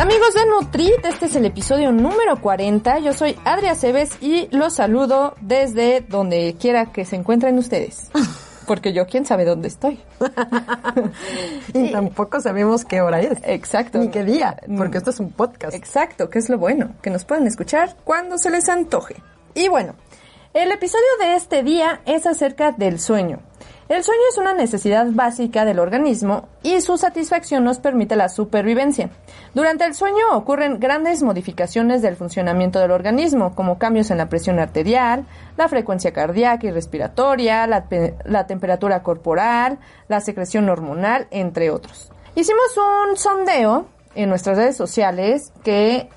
Amigos de Nutrit, este es el episodio número 40. Yo soy Adria Cebes y los saludo desde donde quiera que se encuentren ustedes. Porque yo quién sabe dónde estoy. y tampoco sabemos qué hora es. Exacto. Ni qué día, porque esto es un podcast. Exacto, que es lo bueno, que nos pueden escuchar cuando se les antoje. Y bueno, el episodio de este día es acerca del sueño. El sueño es una necesidad básica del organismo y su satisfacción nos permite la supervivencia. Durante el sueño ocurren grandes modificaciones del funcionamiento del organismo, como cambios en la presión arterial, la frecuencia cardíaca y respiratoria, la, temperatura corporal, la secreción hormonal, entre otros. Hicimos un sondeo en nuestras redes sociales que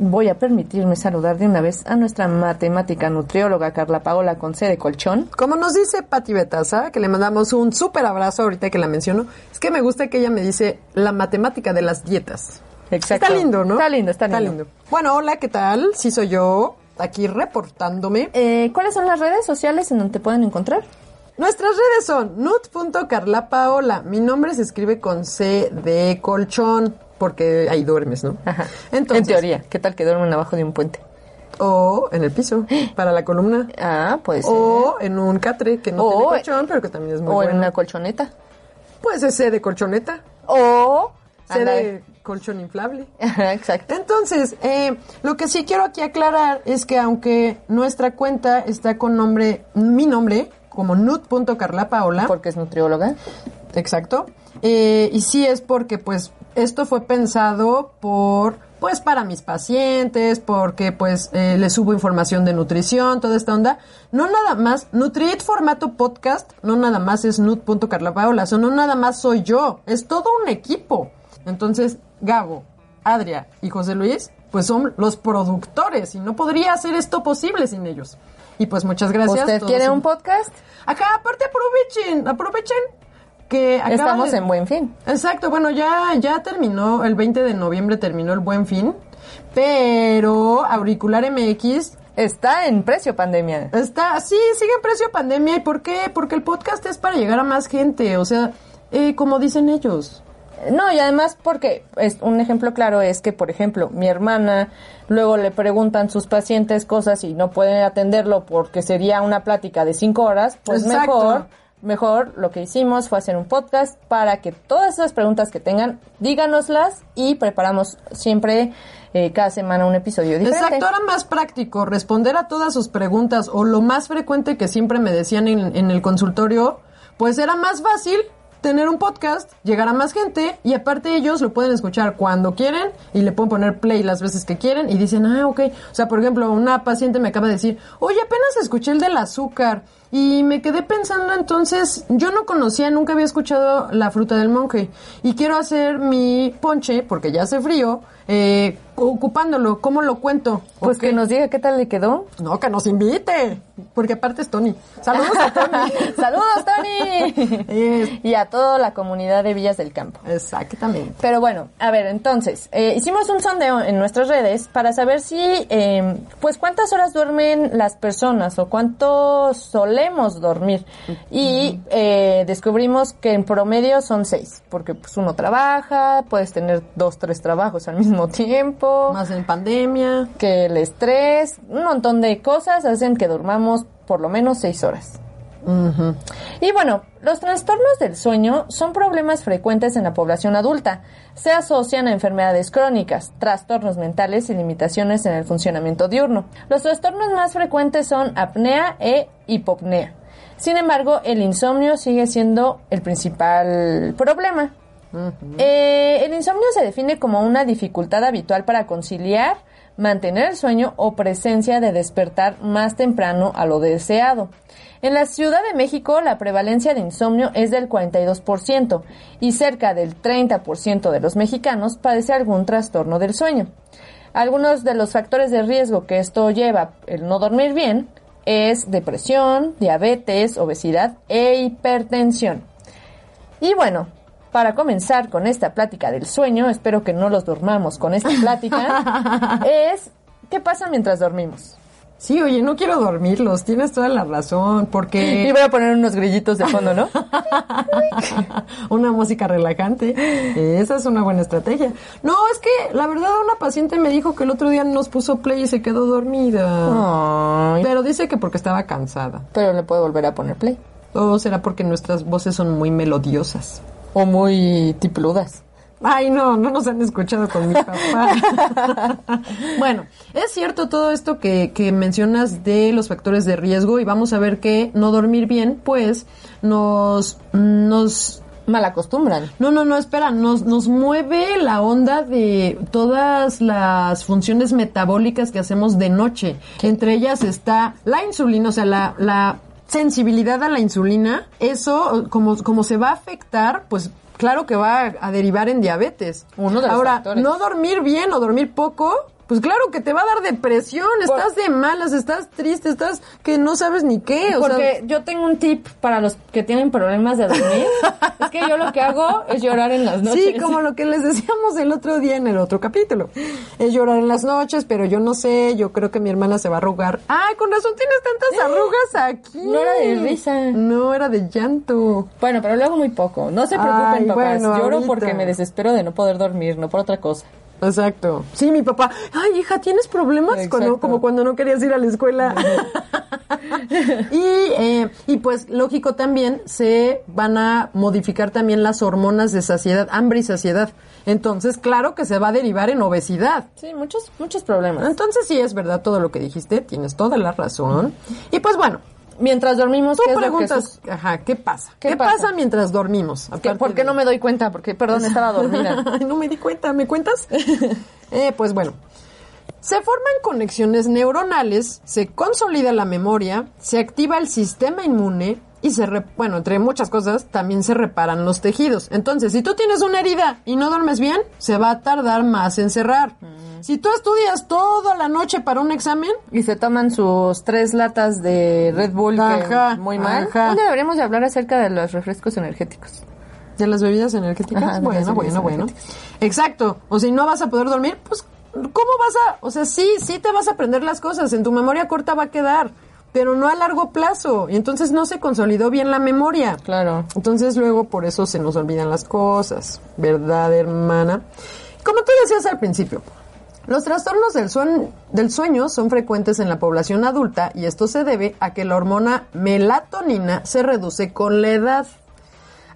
voy a permitirme saludar de una vez a nuestra matemática nutrióloga Carla Paola con C de colchón. Como nos dice Pati Betaza, que le mandamos un súper abrazo ahorita que la menciono, es que me gusta que ella me dice la matemática de las dietas. Exacto. Está lindo, ¿no? Está lindo, está lindo. Bueno, hola, ¿qué tal? Sí soy yo, aquí reportándome. Eh, ¿Cuáles son las redes sociales en donde te pueden encontrar? Nuestras redes son nut.carlapaola. Mi nombre se escribe con C de colchón porque ahí duermes, ¿no? Ajá. Entonces, en teoría, ¿qué tal que duermen abajo de un puente? O en el piso, para la columna. Ah, pues. O en un catre que no tiene colchón, pero que también es muy o bueno. en una colchoneta. Pues ese de colchoneta. O C de colchón inflable. Exacto. Entonces, eh, lo que sí quiero aquí aclarar es que aunque nuestra cuenta está con nombre, mi nombre, como nut.carlapaola. Porque es nutrióloga. Exacto. Eh, y sí es porque pues esto fue pensado por pues para mis pacientes, porque pues eh, les subo información de nutrición, toda esta onda. No nada más, Nutrit formato podcast, no nada más es nut.carlapaola, o no nada más soy yo, es todo un equipo. Entonces, Gabo, Adria y José Luis, pues son los productores y no podría hacer esto posible sin ellos. Y pues muchas gracias. ¿Usted quiere un podcast? Acá, aparte aprovechen, aprovechen que estamos de... en Buen Fin. Exacto, bueno, ya ya terminó el 20 de noviembre terminó el Buen Fin, pero Auricular MX está en precio pandemia. Está, sí, sigue en precio pandemia y ¿por qué? Porque el podcast es para llegar a más gente, o sea, eh, como dicen ellos. No, y además porque es un ejemplo claro es que, por ejemplo, mi hermana luego le preguntan sus pacientes cosas y no pueden atenderlo porque sería una plática de cinco horas, pues Exacto. mejor mejor lo que hicimos fue hacer un podcast para que todas esas preguntas que tengan, díganoslas y preparamos siempre eh, cada semana un episodio diferente. Exacto, era más práctico responder a todas sus preguntas o lo más frecuente que siempre me decían en, en el consultorio, pues era más fácil tener un podcast, llegar a más gente y aparte ellos lo pueden escuchar cuando quieren y le pueden poner play las veces que quieren y dicen, ah, ok. O sea, por ejemplo, una paciente me acaba de decir, oye, apenas escuché el del azúcar y me quedé pensando entonces, yo no conocía, nunca había escuchado la fruta del monje y quiero hacer mi ponche porque ya hace frío. Eh, ocupándolo, ¿cómo lo cuento? Pues okay. que nos diga qué tal le quedó. No, que nos invite, porque aparte es Tony. Saludos a Tony. Saludos, Tony. Y a toda la comunidad de Villas del Campo. Exactamente. Pero bueno, a ver, entonces, eh, hicimos un sondeo en nuestras redes para saber si, eh, pues, cuántas horas duermen las personas o cuánto solemos dormir. Y eh, descubrimos que en promedio son seis, porque pues uno trabaja, puedes tener dos, tres trabajos al mismo tiempo. Más en pandemia. Que el estrés, un montón de cosas hacen que durmamos por lo menos seis horas. Uh -huh. Y bueno, los trastornos del sueño son problemas frecuentes en la población adulta. Se asocian a enfermedades crónicas, trastornos mentales y limitaciones en el funcionamiento diurno. Los trastornos más frecuentes son apnea e hipopnea. Sin embargo, el insomnio sigue siendo el principal problema. Uh -huh. eh, el insomnio se define como una dificultad habitual para conciliar, mantener el sueño o presencia de despertar más temprano a lo deseado. En la Ciudad de México, la prevalencia de insomnio es del 42% y cerca del 30% de los mexicanos padece algún trastorno del sueño. Algunos de los factores de riesgo que esto lleva, el no dormir bien, es depresión, diabetes, obesidad e hipertensión. Y bueno, para comenzar con esta plática del sueño, espero que no los dormamos con esta plática, es ¿qué pasa mientras dormimos? Sí, oye, no quiero dormirlos, tienes toda la razón, porque... Y voy a poner unos grillitos de fondo, ¿no? una música relajante, esa es una buena estrategia. No, es que la verdad una paciente me dijo que el otro día nos puso play y se quedó dormida. Ay, Pero dice que porque estaba cansada. pero le puedo volver a poner play. O será porque nuestras voces son muy melodiosas. O muy tipludas. Ay, no, no nos han escuchado con mi papá. bueno, es cierto todo esto que, que mencionas de los factores de riesgo y vamos a ver que no dormir bien, pues, nos, nos Mal acostumbran. no, no, no, espera, nos, nos mueve la onda de todas las funciones metabólicas que hacemos de noche. Entre ellas está la insulina, o sea, la, la sensibilidad a la insulina. Eso, como, como se va a afectar, pues claro que va a, a derivar en diabetes. Uno de los Ahora, factores. no dormir bien o dormir poco. Pues claro que te va a dar depresión, estás de malas, estás triste, estás que no sabes ni qué. O Porque sea, yo tengo un tip para los que tienen problemas de dormir. es que yo lo que hago es llorar en las noches. Sí, como lo que les decíamos el otro día en el otro capítulo. Es llorar en las noches, pero yo no sé, yo creo que mi hermana se va a arrugar. Ay, con razón tienes tantas arrugas aquí. No era de risa. No, era de llanto. Bueno, pero lo hago muy poco. No se preocupen, Ay, papás. bueno, Lloro ahorita. porque me desespero de no poder dormir, no por otra cosa. Exacto. Sí, mi papá. Ay, hija, ¿tienes problemas? Exacto. Cuando, como cuando no querías ir a la escuela. y, eh, y pues, lógico también, se van a modificar también las hormonas de saciedad, hambre y saciedad. Entonces, claro que se va a derivar en obesidad. Sí, muchos, muchos problemas. Entonces sí es verdad todo lo que dijiste, tienes toda la razón. Y pues bueno, Mientras dormimos, tú ¿qué es lo que preguntas, ajá, ¿qué pasa? ¿Qué ¿Qué, pasa? pasa? mientras dormimos? ¿Qué- Aparte ¿Por qué de- no me doy cuenta? Porque, perdón, estaba dormida. No me di cuenta, ¿me cuentas? Eh, pues bueno, se forman conexiones neuronales, se consolida la memoria, se activa el sistema inmune y se, re- bueno, entre muchas cosas, también se reparan los tejidos. Entonces, si tú tienes una herida y no duermes bien, se va a tardar más en cerrar. Si tú estudias toda la noche para un examen, Y se toman sus tres latas de Red Bull, que Ajá, muy mal. ajá. Deberíamos de hablar acerca de los refrescos energéticos. De las bebidas energéticas. Ajá, bueno, bebidas bueno, bueno. energéticas. Exacto. O si no vas a poder dormir, pues, ¿cómo vas a...? O sea, sí, sí te vas a aprender las cosas. En tu memoria corta va a quedar, pero no a largo plazo. Y entonces no se consolidó bien la memoria. Claro. Entonces luego por eso se nos olvidan las cosas. ¿Verdad, hermana? Como tú decías al principio, los trastornos del, sueño, del sueño son frecuentes en la población adulta y esto se debe a que la hormona melatonina se reduce con la edad.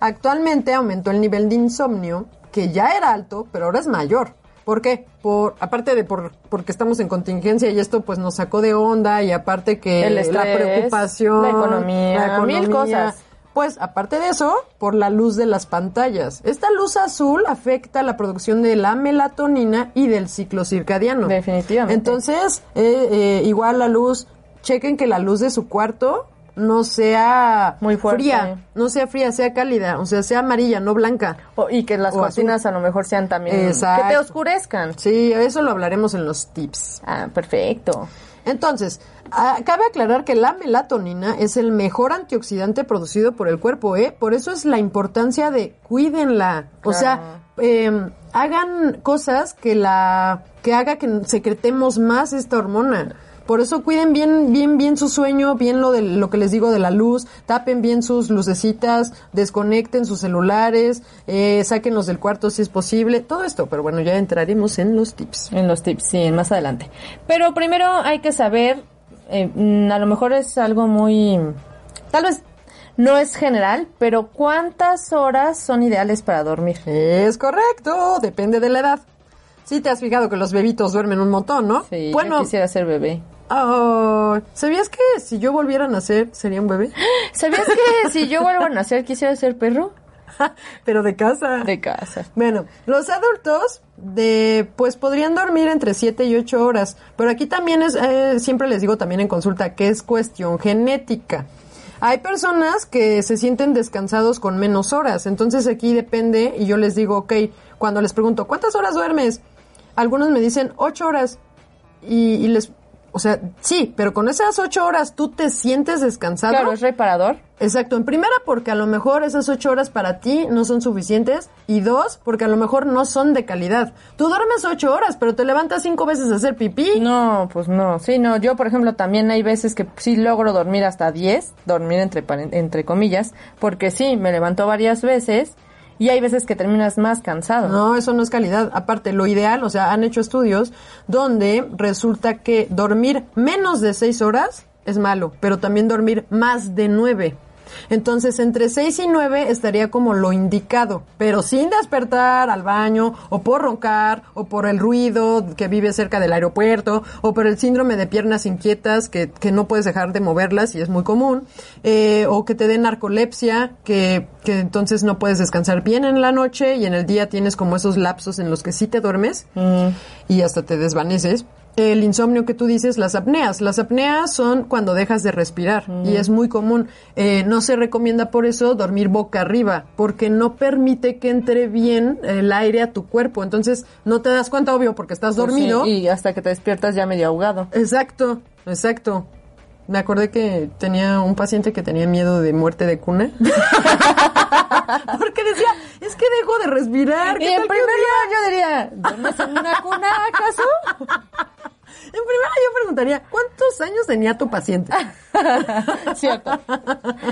Actualmente aumentó el nivel de insomnio, que ya era alto, pero ahora es mayor. ¿Por qué? Por, aparte de por, porque estamos en contingencia y esto pues nos sacó de onda y aparte que El la estrés, preocupación, la economía, mil cosas. Pues aparte de eso, por la luz de las pantallas. Esta luz azul afecta la producción de la melatonina y del ciclo circadiano. Definitivamente. Entonces, eh, eh, igual la luz, chequen que la luz de su cuarto no sea Muy fuerte. fría, no sea fría, sea cálida, o sea, sea amarilla, no blanca. O- y que las cortinas a lo mejor sean también... Exacto. Que te oscurezcan. Sí, eso lo hablaremos en los tips. Ah, perfecto. Entonces, cabe aclarar que la melatonina es el mejor antioxidante producido por el cuerpo, ¿eh? Por eso es la importancia de cuídenla. O sea, eh, hagan cosas que la que haga que secretemos más esta hormona. Por eso cuiden bien, bien, bien su sueño, bien lo de lo que les digo de la luz, tapen bien sus lucecitas, desconecten sus celulares, eh, sáquenlos del cuarto si es posible, todo esto. Pero bueno, ya entraremos en los tips. En los tips, sí, más adelante. Pero primero hay que saber, eh, mm, a lo mejor es algo muy, tal vez no es general, pero ¿cuántas horas son ideales para dormir? Es correcto, depende de la edad. Sí te has fijado que los bebitos duermen un montón, ¿no? Sí, bueno, yo quisiera ser bebé. Oh, ¿sabías que si yo volviera a nacer sería un bebé? ¿Sabías que si yo vuelvo a nacer quisiera ser perro? Pero de casa. De casa. Bueno, los adultos de pues podrían dormir entre 7 y 8 horas, pero aquí también es eh, siempre les digo también en consulta que es cuestión genética. Hay personas que se sienten descansados con menos horas, entonces aquí depende y yo les digo, ok, cuando les pregunto, ¿cuántas horas duermes? Algunos me dicen 8 horas y, y les o sea, sí, pero con esas ocho horas tú te sientes descansado. Claro, es reparador. Exacto, en primera porque a lo mejor esas ocho horas para ti no son suficientes y dos porque a lo mejor no son de calidad. Tú duermes ocho horas pero te levantas cinco veces a hacer pipí. No, pues no, sí, no, yo por ejemplo también hay veces que sí logro dormir hasta 10, dormir entre, entre comillas, porque sí, me levanto varias veces y hay veces que terminas más cansado. No, eso no es calidad. Aparte, lo ideal, o sea, han hecho estudios donde resulta que dormir menos de seis horas es malo, pero también dormir más de nueve. Entonces, entre seis y nueve estaría como lo indicado, pero sin despertar al baño, o por roncar, o por el ruido que vive cerca del aeropuerto, o por el síndrome de piernas inquietas que, que no puedes dejar de moverlas y es muy común, eh, o que te dé narcolepsia, que, que entonces no puedes descansar bien en la noche y en el día tienes como esos lapsos en los que sí te duermes y hasta te desvaneces. El insomnio que tú dices, las apneas. Las apneas son cuando dejas de respirar y es muy común. Eh, no se recomienda por eso dormir boca arriba porque no permite que entre bien el aire a tu cuerpo. Entonces no te das cuenta, obvio, porque estás Pues dormido. sí, y hasta que te despiertas ya medio ahogado. Exacto, exacto. Me acordé que tenía un paciente que tenía miedo de muerte de cuna. Porque decía, es que dejo de respirar. Y ¿qué en primer lugar yo diría, ¿duermes en una cuna acaso? En primera yo preguntaría, ¿cuántos años tenía tu paciente? Cierto.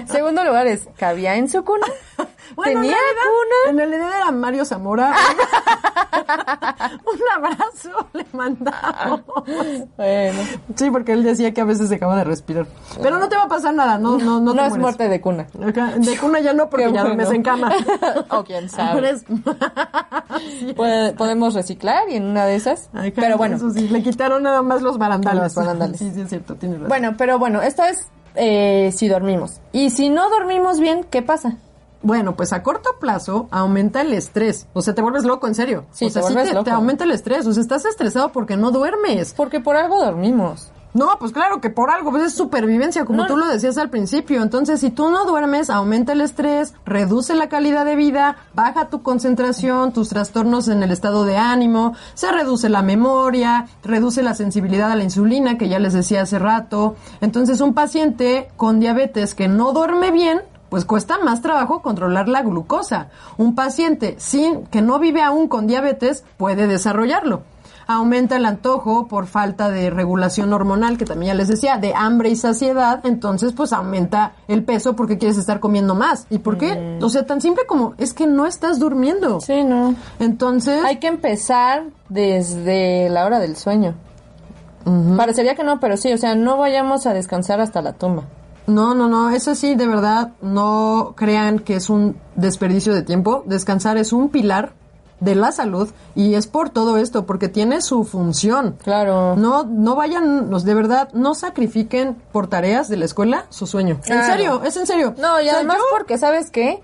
Segundo lugar es, ¿cabía en su cuna? Bueno, ¿Tenía en realidad- cuna? En realidad era Mario Zamora. un abrazo le mandamos. Bueno, Sí, porque él decía que a veces dejaba de respirar. Pero no te va a pasar nada, no, no, no, no, te es mueres. muerte de cuna. De cuna ya no, porque Qué ya bueno. duermes en cama. o quién sabe. Podemos reciclar y en una de esas. Pero bueno, Eso sí, le quitaron nada más los barandales. Los barandales. Sí, sí, es cierto, tienes razón. bueno, pero bueno, esto es eh, si dormimos. Y si no dormimos bien, ¿qué pasa? Bueno, pues a corto plazo aumenta el estrés. O sea, te vuelves loco, en serio. Sí, o sea, te sí te, aumenta el estrés. O sea, estás estresado porque no duermes. Porque por algo dormimos. No, pues claro que por algo, pues es supervivencia, como No. tú lo decías al principio. Entonces, si tú no duermes, aumenta el estrés, reduce la calidad de vida, baja tu concentración, tus trastornos en el estado de ánimo, se reduce la memoria, reduce la sensibilidad a la insulina, que ya les decía hace rato. Entonces, un paciente con diabetes que no duerme bien, pues cuesta más trabajo controlar la glucosa. Un paciente sin que no vive aún con diabetes puede desarrollarlo aumenta el antojo por falta de regulación hormonal, que también ya les decía, de hambre y saciedad, entonces pues aumenta el peso porque quieres estar comiendo más. ¿Y por qué? O sea, tan simple como es que no estás durmiendo. Sí, no. Entonces, Hay que empezar desde la hora del sueño. Parecería que no, pero sí, o sea, no vayamos a descansar hasta la tumba. No, no, no, eso sí, de verdad, no crean que es un desperdicio de tiempo. Descansar es un pilar de la salud y es por todo esto, porque tiene su función. Claro. No, no vayan, los de verdad, no sacrifiquen por tareas de la escuela su sueño. En serio, es en serio. No, y O sea, además yo- porque, ¿sabes qué?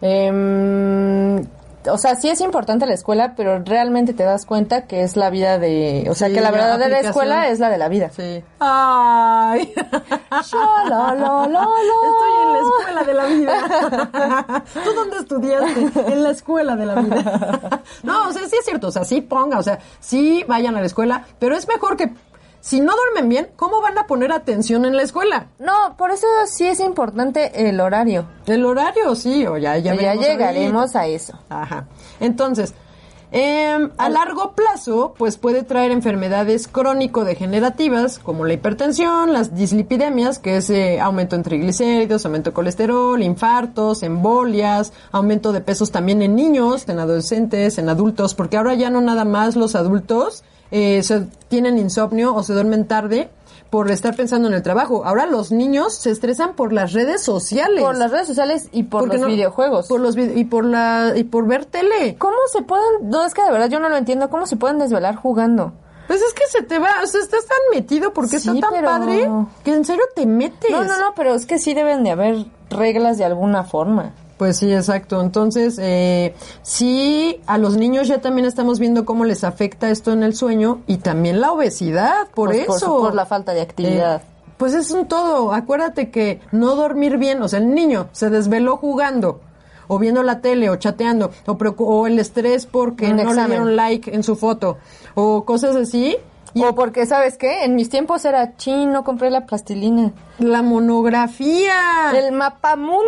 Em, o sea, sí es importante la escuela, pero realmente te das cuenta que es la vida de... O sea, Sí, que la la verdadera aplicación. escuela es la de la vida. Sí. Ay. Sha, la, la, la, la. Estoy en la escuela de la vida. ¿Tú dónde estudiaste? En la escuela de la vida. No, o sea, sí es cierto. O sea, sí ponga, o sea, sí vayan a la escuela, pero es mejor que si no duermen bien, ¿cómo van a poner atención en la escuela? No, por eso sí es importante el horario. El horario, sí, o ya, ya, llegaremos a eso. Ajá. Entonces, em, a largo plazo, pues puede traer enfermedades crónico-degenerativas como la hipertensión, las dislipidemias, que es eh, aumento en triglicéridos, aumento de colesterol, infartos, embolias, aumento de pesos también en niños, en adolescentes, en adultos, porque ahora ya no nada más los adultos eh, se, tienen insomnio o se duermen tarde por estar pensando en el trabajo. Ahora los niños se estresan por las redes sociales. Por las redes sociales y por Porque los no- videojuegos. Por los y por la y por ver tele. ¿Cómo se pueden...? No, es que de verdad yo no lo entiendo. ¿Cómo se pueden desvelar jugando? Pues es que se te va, o sea, estás tan metido porque Sí, está tan pero- padre que en serio te metes. No, no, no, pero es que sí deben de haber reglas de alguna forma. Pues sí, exacto. Entonces, eh, sí, a los niños ya también estamos viendo cómo les afecta esto en el sueño y también la obesidad, por Pues eso. por por la falta de actividad. Eh, pues es un todo. Acuérdate que no dormir bien, o sea, el niño se desveló jugando o viendo la tele o chateando o, o el estrés porque Un no le dieron like en su foto o cosas así. O porque, ¿sabes qué? En mis tiempos era chino, compré la plastilina. La monografía. El mapa mundi.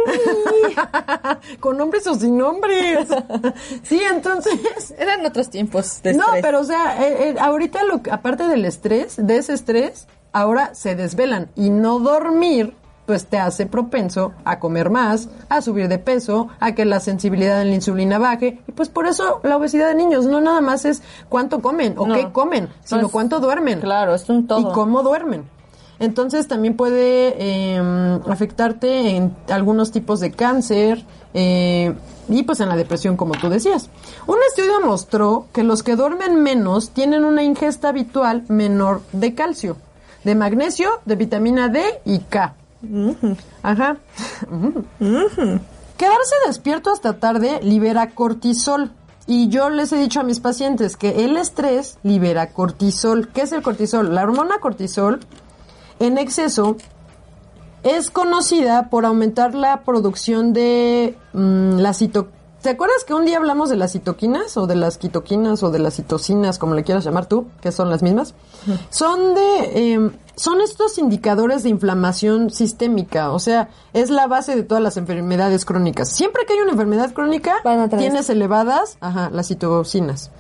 Con nombres o sin nombres. sí, entonces... Eran otros tiempos de No, estrés. pero o sea, eh, eh, ahorita lo, aparte del estrés, de ese estrés, ahora se desvelan y no dormir pues te hace propenso a comer más, a subir de peso, a que la sensibilidad en la insulina baje y pues por eso la obesidad de niños no nada más es cuánto comen o No. qué comen, sino cuánto duermen Claro, es un todo. y cómo duermen. Entonces también puede eh, afectarte en algunos tipos de cáncer eh, y pues en la depresión como tú decías. Un estudio mostró que los que duermen menos tienen una ingesta habitual menor de calcio, de magnesio, de vitamina D y K. Ajá. Quedarse despierto hasta tarde libera cortisol. Y yo les he dicho a mis pacientes que el estrés libera cortisol. ¿Qué es el cortisol? La hormona cortisol en exceso es conocida por aumentar la producción de mm, la cito ¿Te acuerdas que un día hablamos de las citoquinas o de las quitoquinas o de las citocinas, como le quieras llamar tú, que son las mismas? Son de eh, son estos indicadores de inflamación sistémica, o sea, es la base de todas las enfermedades crónicas. Siempre que hay una enfermedad crónica, tienes elevadas, ajá, las citocinas.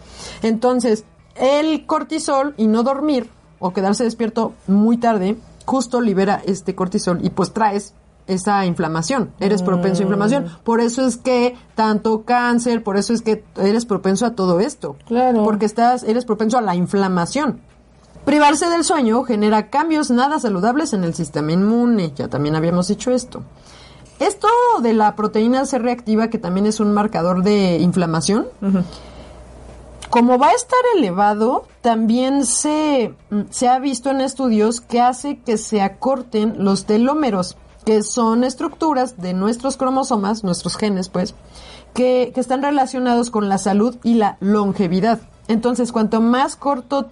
Entonces, el cortisol y no dormir o quedarse despierto muy tarde, justo libera este cortisol y pues traes esa inflamación, eres propenso a inflamación. Por eso es que tanto cáncer, por eso es que eres propenso a todo esto. Claro. Porque estás, eres propenso a la inflamación. Privarse del sueño genera cambios nada saludables en el sistema inmune, ya también habíamos dicho esto. Esto de la proteína C reactiva, que también es un marcador de inflamación, como va a estar elevado, también se, se ha visto en estudios que hace que se acorten los telómeros, que son estructuras de nuestros cromosomas, nuestros genes, pues, que, que están relacionados con la salud y la longevidad. Entonces, cuanto más corto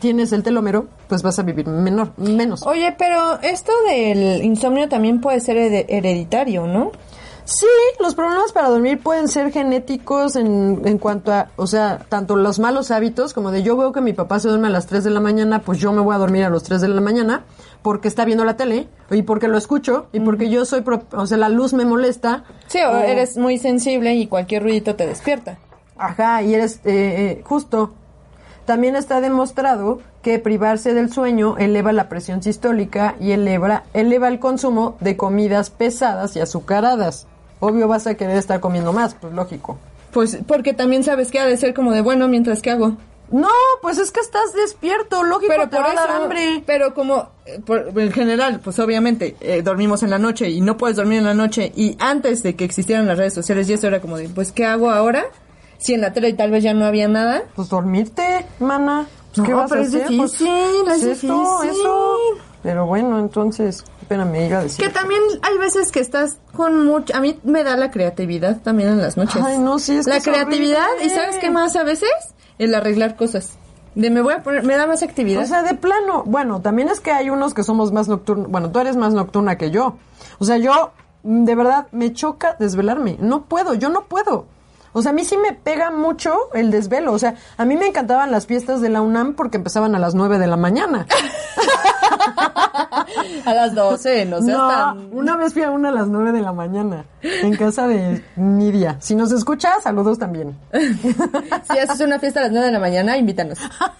tienes el telómero, pues vas a vivir menor, menos. Oye, pero esto del insomnio también puede ser hered- hereditario, ¿no? Sí, los problemas para dormir pueden ser genéticos en, en cuanto a, o sea, tanto los malos hábitos, como de yo veo que mi papá se duerme a las 3 de la mañana, pues yo me voy a dormir a las 3 de la mañana, porque está viendo la tele, y porque lo escucho, y porque yo soy, pro- o sea, la luz me molesta. Sí, o eres muy sensible y cualquier ruidito te despierta. Ajá, y eres eh, eh, justo. También está demostrado que privarse del sueño eleva la presión sistólica y eleva, eleva el consumo de comidas pesadas y azucaradas. Obvio vas a querer estar comiendo más, pues lógico. Pues porque también sabes que ha de ser como de bueno mientras que hago. No, pues es que estás despierto, lógico, Pero te por va a dar eso, hambre. pero como eh, por- en general, pues obviamente eh, dormimos en la noche y no puedes dormir en la noche y antes de que existieran las redes sociales y eso era como de, pues ¿qué hago ahora? Si en la tele tal vez ya no había nada. Pues dormirte, mana. Pues, ¿Qué No, vas a pero es hacer? Pues, difícil, es esto, eso. Pero bueno, entonces, espérame, iba a decir. Que también hay veces que estás con mucho... A mí me da la creatividad también en las noches. Ay, no, sí, es que La creatividad. ¿y sabes qué más a veces? El arreglar cosas. De me voy a poner... Me da más actividad. O sea, de plano, bueno, también es que hay unos que somos más nocturnos. Bueno, tú eres más nocturna que yo. O sea, yo, de verdad, me choca desvelarme. No puedo, yo no puedo. O sea, a mí sí me pega mucho el desvelo. O sea, a mí me encantaban las fiestas de la UNAM porque empezaban a las 9 de la mañana. a las 12, no seas no, tan... una vez fui a una a las 9 de la mañana en casa de Nidia. Si nos escucha, saludos también. Si haces una fiesta a las 9 de la mañana, invítanos.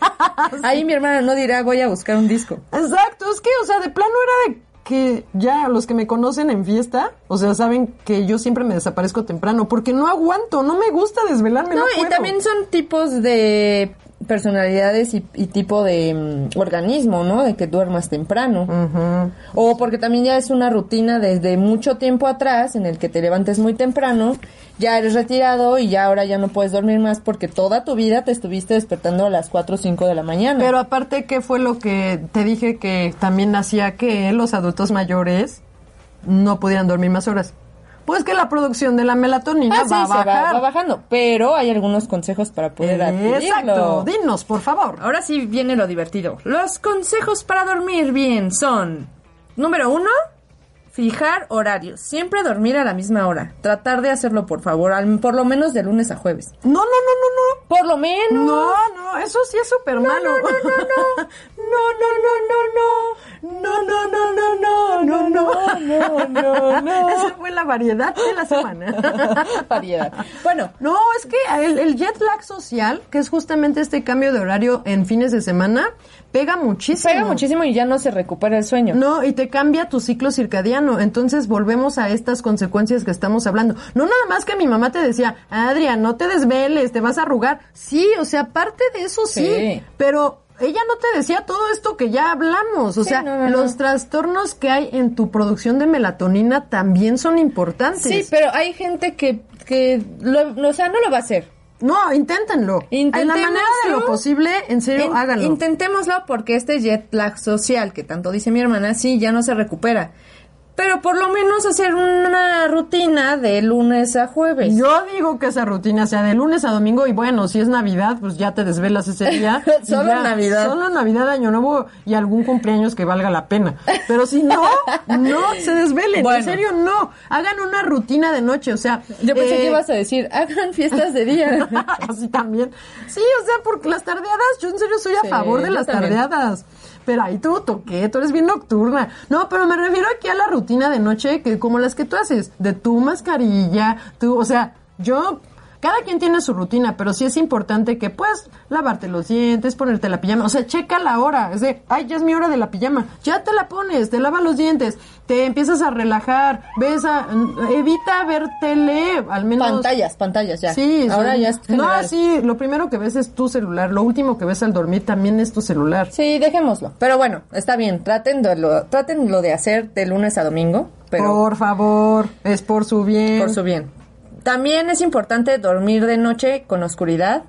Ahí mi hermana no dirá, voy a buscar un disco. Exacto, es que, o sea, de plano era de que ya los que me conocen en fiesta, o sea, saben que yo siempre me desaparezco temprano porque no aguanto, no me gusta desvelarme. No, No, y también son tipos de personalidades y, y tipo de mm, organismo, ¿no? De que duermas temprano. Ujú. O porque también ya es una rutina desde mucho tiempo atrás en el que te levantes muy temprano, ya eres retirado y ya ahora ya no puedes dormir más porque toda tu vida te estuviste despertando a las 4 o 5 de la mañana. Pero aparte, ¿qué fue lo que te dije que también hacía que los adultos mayores no pudieran dormir más horas? Pues que la producción de la melatonina Ah, sí, va a se va- bajar. va bajando, pero hay algunos consejos para poder adquirirlo. Exacto, dinos, por favor. Ahora sí viene lo divertido. Los consejos para dormir bien son, número uno, Fijar horarios. Siempre dormir a la misma hora. Tratar de hacerlo, por favor, al- por lo menos de lunes a jueves. No, no, no, no, Por lo menos. no. No, no, eso sí es súper malo. no, no, no. No, no, no, no, no, no, no, no, no, no, no, no, no. Esa fue la variedad de la semana. Variedad. Bueno, No, es que el, el jet lag social, que es justamente este cambio de horario en fines de semana, pega muchísimo. pega muchísimo y ya no se recupera el sueño. No, y te cambia tu ciclo circadiano. Entonces volvemos a estas consecuencias que estamos hablando. No nada más que mi mamá te decía, Adrián, no te desveles, te vas a arrugar. Sí, o sea, parte de eso sí, Sí. pero ella no te decía todo esto que ya hablamos. O Sí, sea, no, no, los no. trastornos que hay en tu producción de melatonina también son importantes. Sí, pero hay gente que, que lo, no, o sea, no lo va a hacer. No, inténtenlo. En la manera de lo posible, en serio, háganlo. Intentémoslo porque este jet lag social que tanto dice mi hermana, sí, ya no se recupera. Pero por lo menos hacer una rutina de lunes a jueves. Yo digo que esa rutina sea de lunes a domingo y bueno, si es Navidad, pues ya te desvelas ese día. Solo ya. Navidad. Solo Navidad, Año Nuevo y algún cumpleaños que valga la pena. Pero si no, no se desvelen. Bueno. En serio, no. Hagan una rutina de noche, o sea. Yo pensé eh, que ibas a decir, hagan fiestas de día. Así también. Sí, o sea, porque las tardeadas, yo en serio soy a Sí, favor de las también. tardeadas. Pero ahí tú toqué, tú eres bien nocturna. No, pero me refiero aquí a la rutina de noche, que como las que tú haces, de tu mascarilla, tú, o sea, yo, cada quien tiene su rutina, pero sí es importante que puedas lavarte los dientes, ponerte la pijama, o sea, checa la hora, es de, ay, ya es mi hora de la pijama, ya te la pones, te lavas los dientes, te empiezas a relajar, ves a, evita ver tele, al menos... pantallas, pantallas ya. Sí, ahora ya es No, sí, lo primero que ves es tu celular, lo último que ves al dormir también es tu celular. Sí, dejémoslo. Pero bueno, está bien. Trátenlo, trátenlo de hacer de lunes a domingo, pero Por favor, es por su bien. por su bien. También es importante dormir de noche con oscuridad.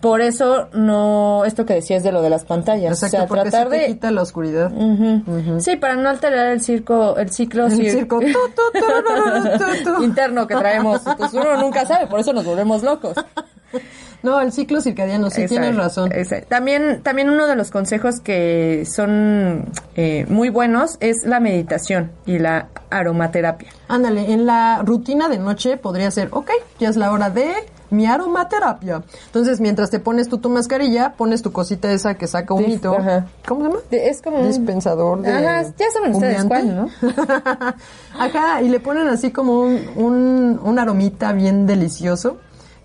Por eso no, esto que decías de lo de las pantallas, Exacto, o sea, porque tratar se te de quita la oscuridad. Sí, para no alterar el circo, el ciclo El cir- circo. Interno que traemos. Entonces uno nunca sabe, por eso nos volvemos locos. No, el ciclo circadiano, sí Exacto, tienes razón. exacto. También, también uno de los consejos que son eh, muy buenos es la meditación y la aromaterapia. Ándale, en la rutina de noche podría ser, ok, ya es la hora de mi aromaterapia. Entonces, mientras te pones tú tu mascarilla, pones tu cosita esa que saca un ajá. ¿Cómo se llama? De- es como un- Dispensador de Ajá, ya saben ustedes cuál, ¿no? Ajá, y le ponen así como un, un, un aromita bien delicioso.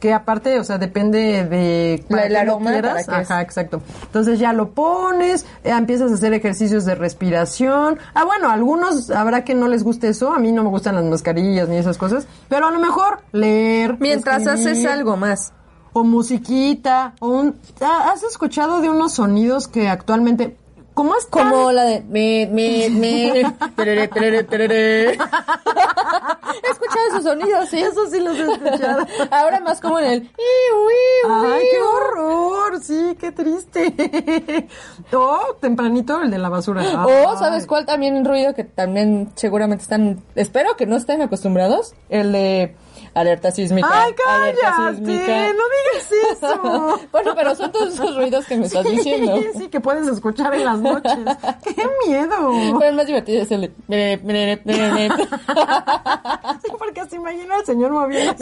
Que aparte, o sea, depende de La- para el qué lo aroma, quieras. para qué es. Ajá, exacto. Entonces ya lo pones, eh, empiezas a hacer ejercicios de respiración. Ah, bueno, algunos habrá que no les guste eso. A mí no me gustan las mascarillas ni esas cosas. Pero a lo mejor leer. Mientras haces algo más. O musiquita. O un, ¿Has escuchado de unos sonidos que actualmente... ¿Cómo es Como la de me, me, me, tereré, tereré, tereré. He escuchado esos sonidos, sí. Eso sí los he escuchado. Ahora más como en el iu, iu, ¡Ay, qué horror! Sí, qué triste. oh, tempranito el de la basura. O, Ay. ¿sabes cuál también ruido que también seguramente están, espero que no estén acostumbrados? El de alerta sísmica. ¡Ay, cállate! sísmica. ¡No digas eso! Bueno, pero son todos esos ruidos que me estás diciendo. Sí, sí, que puedes escuchar en las noches. ¡Qué miedo! Pero el más divertido es el. Sí, porque se imagina al señor moviendo.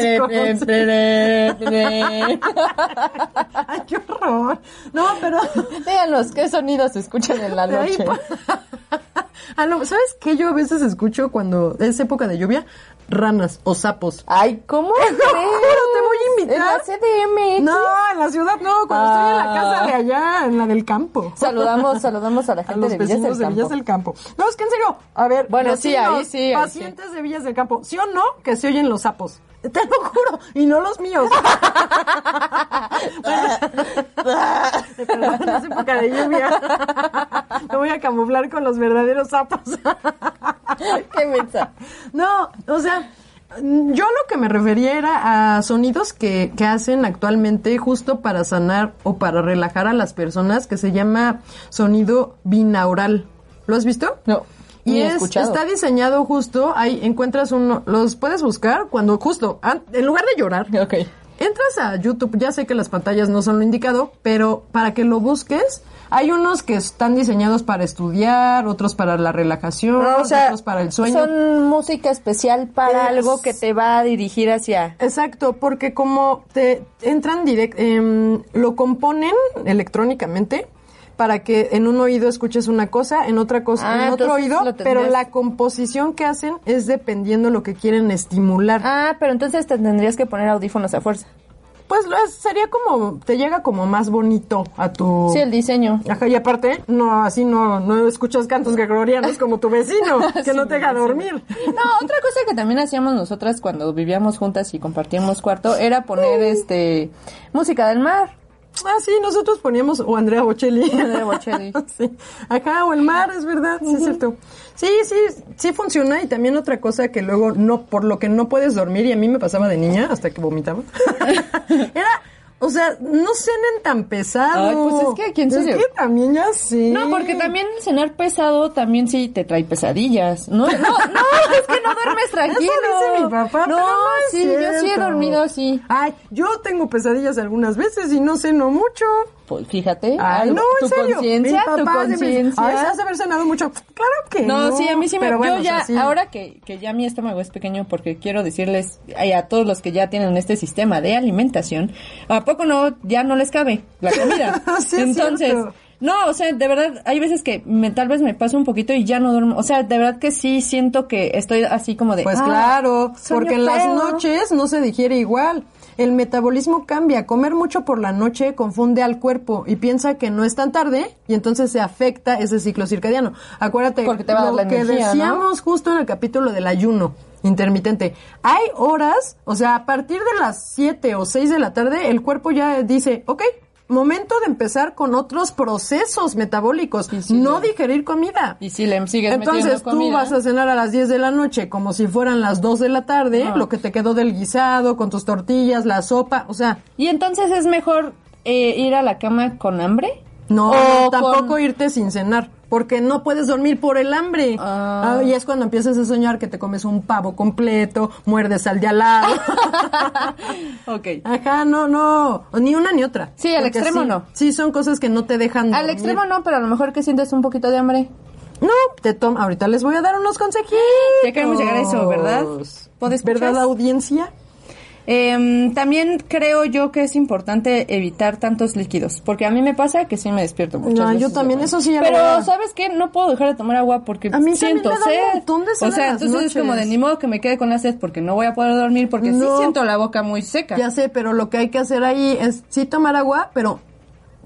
¡Ay, qué horror! No, pero... Díganos, ¿qué sonidos se escuchan en la noche? ¿Sabes qué yo a veces escucho cuando es época de lluvia? Ranas o sapos. Ay, ¿cómo Te juro, te voy a En invitar. la CDM. No, en la ciudad no, cuando estoy en la Ah. casa de allá, en la del campo. Saludamos, saludamos a la A gente los de Villas del de Villas del Campo. No, es que en serio, a ver, Bueno, sí, ahí sí, ahí pacientes de Villas del Campo, ¿sí o no que se oyen los sapos? Te lo juro, y no los míos. Perdón, es época de lluvia. Me voy a camuflar con los verdaderos sapos. Qué mensa. No, o sea, yo lo que me refería era a sonidos que, que hacen actualmente justo para sanar o para relajar a las personas que se llama sonido binaural. ¿Lo has visto? No, Y es, escuchado. está diseñado justo, ahí encuentras uno, los puedes buscar cuando justo, en lugar de llorar, Ok. Entras a YouTube, ya sé que las pantallas no son lo indicado, pero para que lo busques, Hay unos que están diseñados para estudiar, otros para la relajación, No, o sea, otros para el sueño. son música especial para Es- algo que te va a dirigir hacia... Exacto, porque como te entran direct, em, lo componen electrónicamente para que en un oído escuches una cosa, en otra cosa, Ah, en otro oído, pero la composición que hacen es dependiendo lo que quieren estimular. Ah, pero entonces te tendrías que poner audífonos a fuerza. Pues lo es- sería como, te llega como más bonito a tu... Sí, el diseño. Ajá, y aparte, no, así no, no escuchas cantos gregorianos como tu vecino, que no te deja dormir. No, otra cosa que también hacíamos nosotras cuando vivíamos juntas y compartíamos cuarto era poner este música del mar. Ah, sí, nosotros poníamos, o Andrea Bocelli. Andrea Bocelli. sí. Acá, o el mar, es verdad, sí, es cierto. Sí, sí, sí funciona. Y también otra cosa que luego, no, por lo que no puedes dormir, y a mí me pasaba de niña hasta que vomitaba, era, o sea, no cenen tan pesado. Ay, pues es que aquí en Es serio. que también ya sí. No, porque también cenar pesado también sí te trae pesadillas. No, no, no, es que no duermes tranquilo. Eso dice mi papá, No, pero no es sí, yo sí he cierto. dormido así. Ay, yo tengo pesadillas algunas veces y no ceno mucho. Pues fíjate, Ay, algo- no, tu en serio. conciencia, tu conciencia. Ay, has de haber cenado mucho. Claro que no. No, sí, a mí sí me... Pero bueno, yo o sea, ya, sí. ahora que, que ya mi estómago es pequeño, porque quiero decirles ay, a todos los que ya tienen este sistema de alimentación, ¿a poco no, ya no les cabe la comida? Sí, es Entonces... No, o sea, de verdad, hay veces que me, tal vez me paso un poquito y ya no duermo. O sea, de verdad que sí siento que estoy así como de... Pues ah, claro, porque en las noches no se digiere igual. El metabolismo cambia. Comer mucho por la noche confunde al cuerpo y piensa que no es tan tarde y entonces se afecta ese ciclo circadiano. Acuérdate Porque te va a dar lo la que energía, ¿no? decíamos justo en el capítulo del ayuno intermitente. Hay horas, o sea, a partir de las 7 o 6 de la tarde, el cuerpo ya dice, ok, momento de empezar con otros procesos metabólicos, no le- digerir comida. Y si le sigues Entonces tú comida, vas a cenar a las 10 de la noche como si fueran las 2 de la tarde, No. lo que te quedó del guisado, con tus tortillas, la sopa, o sea, Y entonces es mejor eh, ir a la cama con hambre. no, O tampoco con- irte sin cenar, porque no puedes dormir por el hambre. Ah. Ah, y es cuando empiezas a soñar que te comes un pavo completo, muerdes al de al lado. ok. Ajá, no, no, ni una ni otra. Sí, al Porque extremo sí, no. Sí, son cosas que no te dejan Al dormir. extremo no, pero a lo mejor que sientes un poquito de hambre. No, te tom ahorita les voy a dar unos consejitos. Ya queremos llegar a eso, ¿verdad? ¿Puedes ¿Verdad, escuchar? audiencia? Em, también creo yo que es importante evitar tantos líquidos, porque a mí me pasa que sí me despierto muchas No, yo también, eso sí ya Pero. ¿sabes qué? No puedo dejar de tomar agua porque A mí siento me da un montón de sed o sea, entonces es como de ni modo que me quede con la sed porque no voy a poder dormir porque sí siento la boca muy seca. Ya sé, pero lo que hay que hacer ahí es sí tomar agua, pero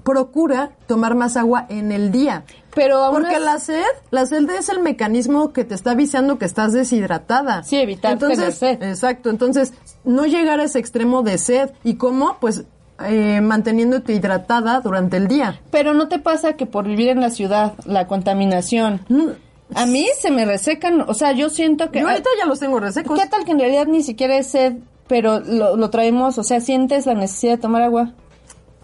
procura tomar más agua en el día. Pero aún Porque la sed, la sed es el mecanismo que te está avisando que estás deshidratada. Sí, evitar entonces, tener sed. Exacto, entonces no llegar a ese extremo de sed. ¿Y cómo? Pues eh, manteniéndote hidratada durante el día. Pero no te pasa que por vivir en la ciudad, la contaminación, Mm, a mí se me resecan, o sea, yo siento que... Yo ahorita ya los tengo resecos. ¿Qué tal que en realidad ni siquiera es sed, pero lo, lo traemos, o sea, sientes la necesidad de tomar agua?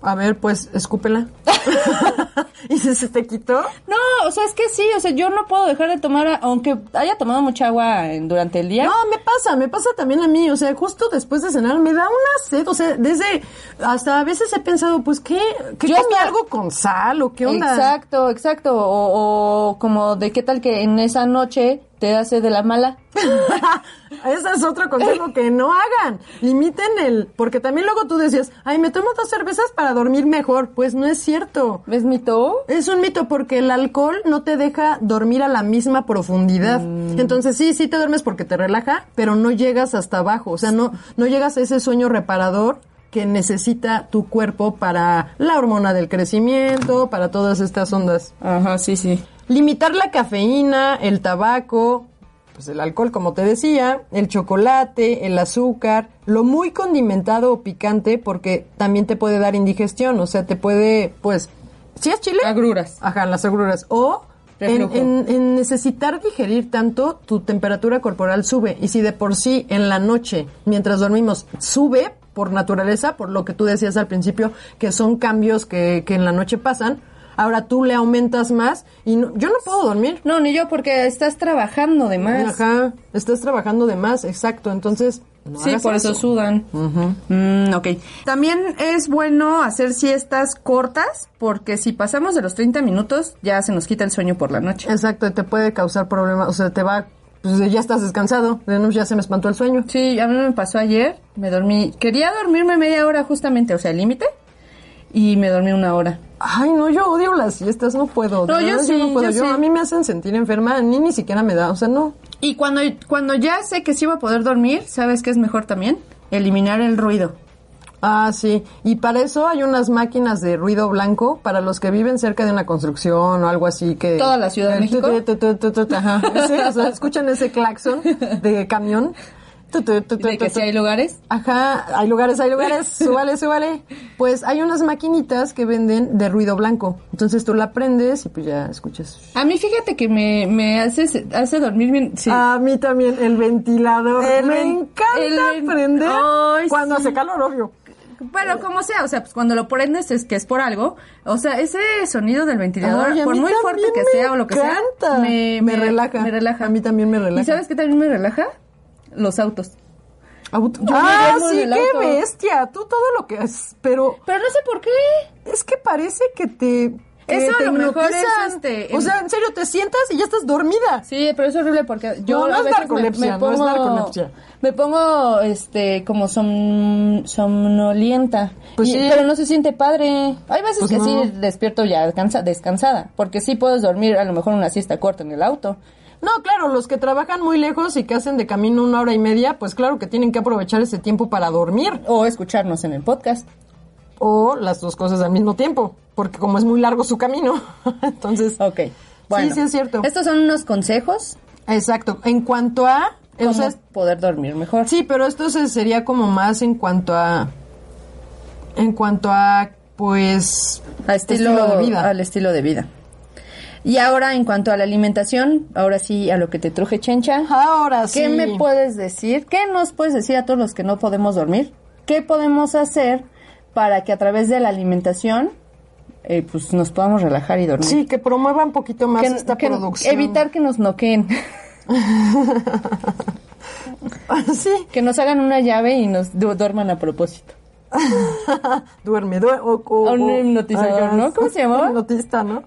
A ver, pues, escúpela. ¿Y se te quitó? No, o sea, es que sí, o sea, yo no puedo dejar de tomar, aunque haya tomado mucha agua en- durante el día. No, me pasa, me pasa también a mí, o sea, justo después de cenar me da una sed, o sea, desde, hasta a veces he pensado, pues, ¿qué? ¿Qué Yo comí hasta- algo con sal o qué onda? Exacto, exacto. O, o como de qué tal que en esa noche te hace de la mala. Ese es otro consejo que no hagan. Limiten el, porque también luego tú decías, ay, me tomo dos cervezas para dormir mejor. Pues no es cierto. ¿Ves mi toe? Es un mito porque el alcohol no te deja dormir a la misma profundidad. Mm. Entonces sí, sí te duermes porque te relaja, pero no llegas hasta abajo. O sea, no, no llegas a ese sueño reparador que necesita tu cuerpo para la hormona del crecimiento, para todas estas ondas. Ajá, sí, sí. Limitar la cafeína, el tabaco, pues el alcohol, como te decía, el chocolate, el azúcar, lo muy condimentado o picante, porque también te puede dar indigestión, o sea, te puede, pues, si es chile, Agruras. ajá, las agruras, o en, en- en necesitar digerir tanto, tu temperatura corporal sube, y si de por sí en la noche, mientras dormimos, sube por naturaleza, por lo que tú decías al principio, que son cambios que, que en la noche pasan, ahora tú le aumentas más y no- yo no puedo dormir. No, ni yo, porque estás trabajando de más. Ajá, estás trabajando de más, exacto. Entonces, no sí, por eso, eso. sudan. Mm, ok. También es bueno hacer siestas cortas porque si pasamos de los 30 minutos ya se nos quita el sueño por la noche. Exacto, te puede causar problemas, o sea, te va, pues ya estás descansado, ya se me espantó el sueño. Sí, a mí me pasó ayer, me dormí, quería dormirme media hora justamente, o sea, el límite, y me dormí una hora. Ay, no, yo odio las siestas, no puedo. No, yo sí, no puedo. yo sí. A mí me hacen sentir enferma, ni ni siquiera me da, o sea, no. Y cuando, cuando ya sé que sí voy a poder dormir, ¿sabes qué es mejor también? Eliminar el ruido. Ah, sí. Y para eso hay unas máquinas de ruido blanco para los que viven cerca de una construcción o algo así que... ¿Toda la Ciudad de México? Ajá. Sí, o sea, escuchan ese claxon de camión. De que si hay lugares. Ajá, hay lugares, hay lugares, súbale, súbale. Pues hay unas maquinitas que venden de ruido blanco. Entonces tú la prendes y pues ya escuchas. A mí fíjate que me, me hace, hace dormir bien. Sí. A mí también el ventilador. El me encanta el prender Ay, cuando sí. hace calor, obvio. Bueno, como sea, o sea, pues cuando lo prendes es que es por algo. O sea, ese sonido del ventilador, Ay, por muy fuerte que me sea o lo que encanta. sea, me, Me relaja. Me relaja. A mí también me relaja. ¿Y sabes qué también me relaja? Los autos. Auto. Yo me ah, duermo en sí, qué auto. bestia. Tú todo lo que es, pero Pero no sé por qué. es que parece que te que Eso a lo mejor es, este, O sea, en serio te sientas y ya estás dormida. Sí, pero es horrible porque yo No, no a es me- narcolepsia, me, no pongo, es narcolepsia. me pongo, este, como som- somnolienta. Pues Y- sí. Pero no se siente padre. Hay veces Pues que no. sí despierto ya cansa- descansada, porque sí puedes dormir a lo mejor una siesta corta en el auto. No, claro, los que trabajan muy lejos y que hacen de camino una hora y media, pues claro que tienen que aprovechar ese tiempo para dormir. O escucharnos en el podcast. O las dos cosas al mismo tiempo, porque como es muy largo su camino. Entonces, Ok. Bueno, sí es cierto. Estos son unos consejos exacto. En cuanto a... o sea, poder dormir mejor. Sí, pero esto se- sería como más en cuanto a. En cuanto a, pues. a estilo, de vida. al estilo de vida. Y ahora, en cuanto a la alimentación, ahora sí, a lo que te truje, Chencha. Ahora sí. ¿Qué me puedes decir? ¿Qué nos puedes decir a todos los que no podemos dormir? ¿Qué podemos hacer para que a través de la alimentación eh, pues nos podamos relajar y dormir? Sí, que promueva un poquito más Que- esta que- producción. Evitar que nos noqueen, sí. que nos hagan una llave y nos du- duerman a propósito. Duerme, duerme. O, o- A un o- hipnotizador, ah, ¿no? ¿Cómo se llamaba? Hipnotista, ¿no?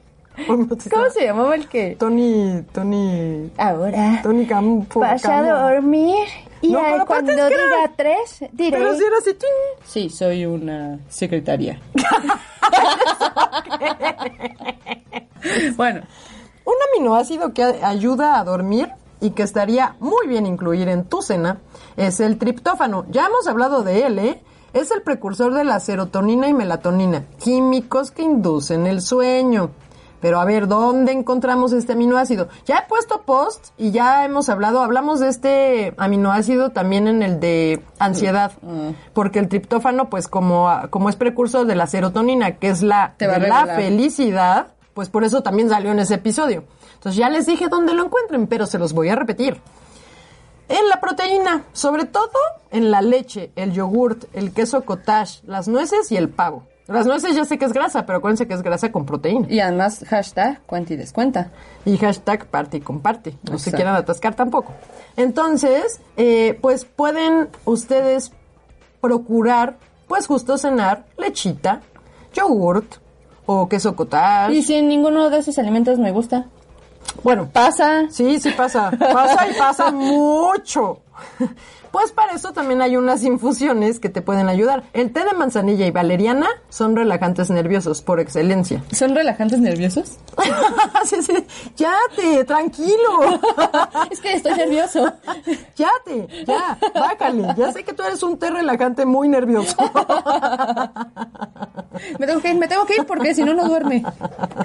¿Cómo se llamaba el que? Tony, Tony, Ahora Tony Campo. vas a dormir y No, cuando es que era- diga tres, diré. Pero si era así, ¡ting! Sí, soy una secretaria. bueno, Un aminoácido que ayuda a dormir y que estaría muy bien incluir en tu cena es el triptófano. Ya hemos hablado de él, ¿eh? Es el precursor de la serotonina y melatonina, químicos que inducen el sueño. Pero a ver, ¿dónde encontramos este aminoácido? Ya he puesto post y ya hemos hablado, hablamos de este aminoácido también en el de ansiedad, porque el triptófano, pues como, como es precursor de la serotonina, que es la Te de la felicidad, pues por eso también salió en ese episodio. Entonces ya les dije dónde lo encuentren, pero se los voy a repetir. En la proteína, sobre todo en la leche, el yogurt, el queso cottage, las nueces y el pavo. Las nueces ya sé que es grasa, pero acuérdense que es grasa con proteína. y además hashtag cuenta y descuenta. Y hashtag parte y comparte. No se quieran atascar tampoco. Entonces, eh, pues pueden ustedes procurar, pues justo cenar lechita, yogurt o queso cottage. Y si ninguno de esos alimentos me gusta, Bueno, pasa. Sí, sí pasa. Pasa y pasa mucho. Pues para eso también hay unas infusiones que te pueden ayudar. El té de manzanilla y valeriana son relajantes nerviosos por excelencia. ¿Son relajantes nerviosos? sí, sí. Yate, tranquilo. es que estoy nervioso. Yate, ya, bájale. Ya sé que tú eres un té relajante muy nervioso. me tengo que ir, me tengo que ir porque si no, no duerme.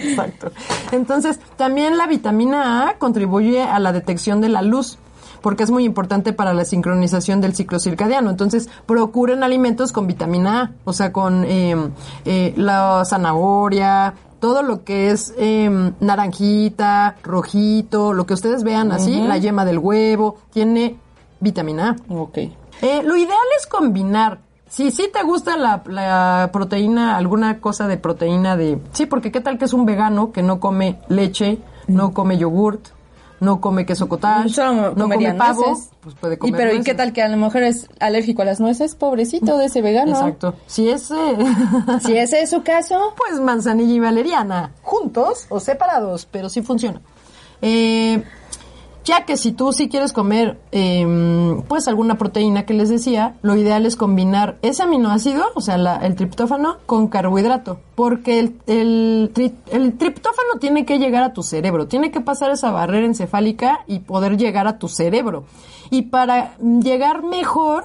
Exacto. Entonces, también la vitamina A contribuye a la detección de la luz porque es muy importante para la sincronización del ciclo circadiano. Entonces, procuren alimentos con vitamina A, o sea, con eh, eh, la zanahoria, todo lo que es eh, naranjita, rojito, lo que ustedes vean así, la yema del huevo, tiene vitamina A. Ok. Eh, lo ideal es combinar. Si sí te gusta la, la proteína, alguna cosa de proteína de... Sí, porque qué tal que es un vegano que no come leche, no come yogurt, no come queso cottage, Solo no come pavo, nueces. pues puede y comer pero ¿y qué tal que a lo mejor es alérgico a las nueces? Pobrecito de ese vegano. Exacto. Si es, eh, Si ese es su caso, pues manzanilla y valeriana, juntos o separados, pero sí funciona. Eh, ya que si tú sí quieres comer, eh, pues alguna proteína que les decía, lo ideal es combinar ese aminoácido, o sea, la- el triptófano, con carbohidrato, porque el, el, tri- el triptófano tiene que llegar a tu cerebro, tiene que pasar esa barrera encefálica y poder llegar a tu cerebro. Y para llegar mejor,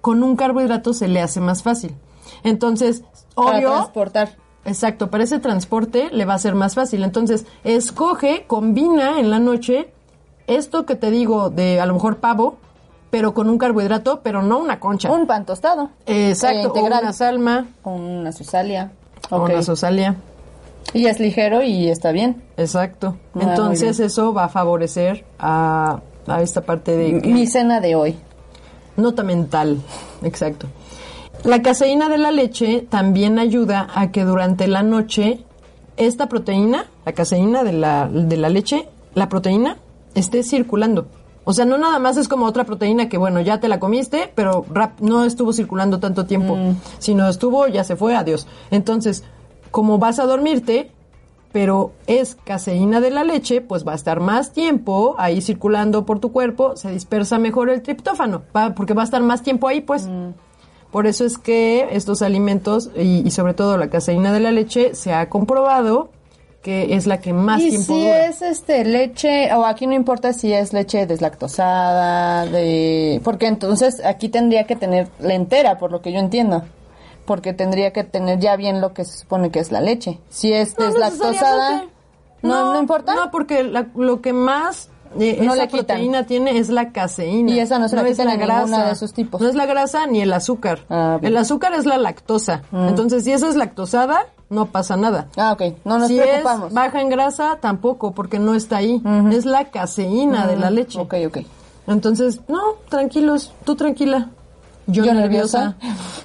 con un carbohidrato se le hace más fácil. Entonces, para obvio, transportar. Exacto, para ese transporte le va a ser más fácil. Entonces, escoge, combina en la noche esto que te digo de a lo mejor pavo, pero con un carbohidrato, pero no una concha. Un pan tostado. Exacto, Eh, integral. o una salma, Con una susalia. o Ok. una. Y es ligero y está bien. Exacto. Ah, Entonces, eso va a favorecer a, a esta parte de Mi cena de hoy. Nota mental, exacto. La caseína de la leche también ayuda a que durante la noche esta proteína, la caseína de la, de la leche, la proteína, esté circulando. O sea, no nada más es como otra proteína que, bueno, ya te la comiste, pero rap- no estuvo circulando tanto tiempo, sino estuvo, ya se fue, adiós. Entonces, como vas a dormirte, pero es caseína de la leche, pues va a estar más tiempo ahí circulando por tu cuerpo, se dispersa mejor el triptófano, va- porque va a estar más tiempo ahí, pues. Por eso es que estos alimentos y, y sobre todo la caseína de la leche se ha comprobado que es la que más y tiempo si dura. es este leche, o aquí no importa si es leche deslactosada, de porque entonces aquí tendría que tener la entera, por lo que yo entiendo. Porque tendría que tener ya bien lo que se supone que es la leche. Si es No deslactosada, no, no, importa. No, porque la- lo que más eh, No esa proteína tiene es la caseína. Y esa no se la quitan a ninguno de esos tipos. No es la grasa ni el azúcar. Ah. Mm. el azúcar es la lactosa. Entonces, si esa es lactosada, no pasa nada. Ah, ok. No nos si preocupamos. es baja en grasa, tampoco, porque no está ahí. Es la caseína de la leche. Ok, ok. Entonces, no, tranquilos, tú tranquila. Yo, Yo nerviosa.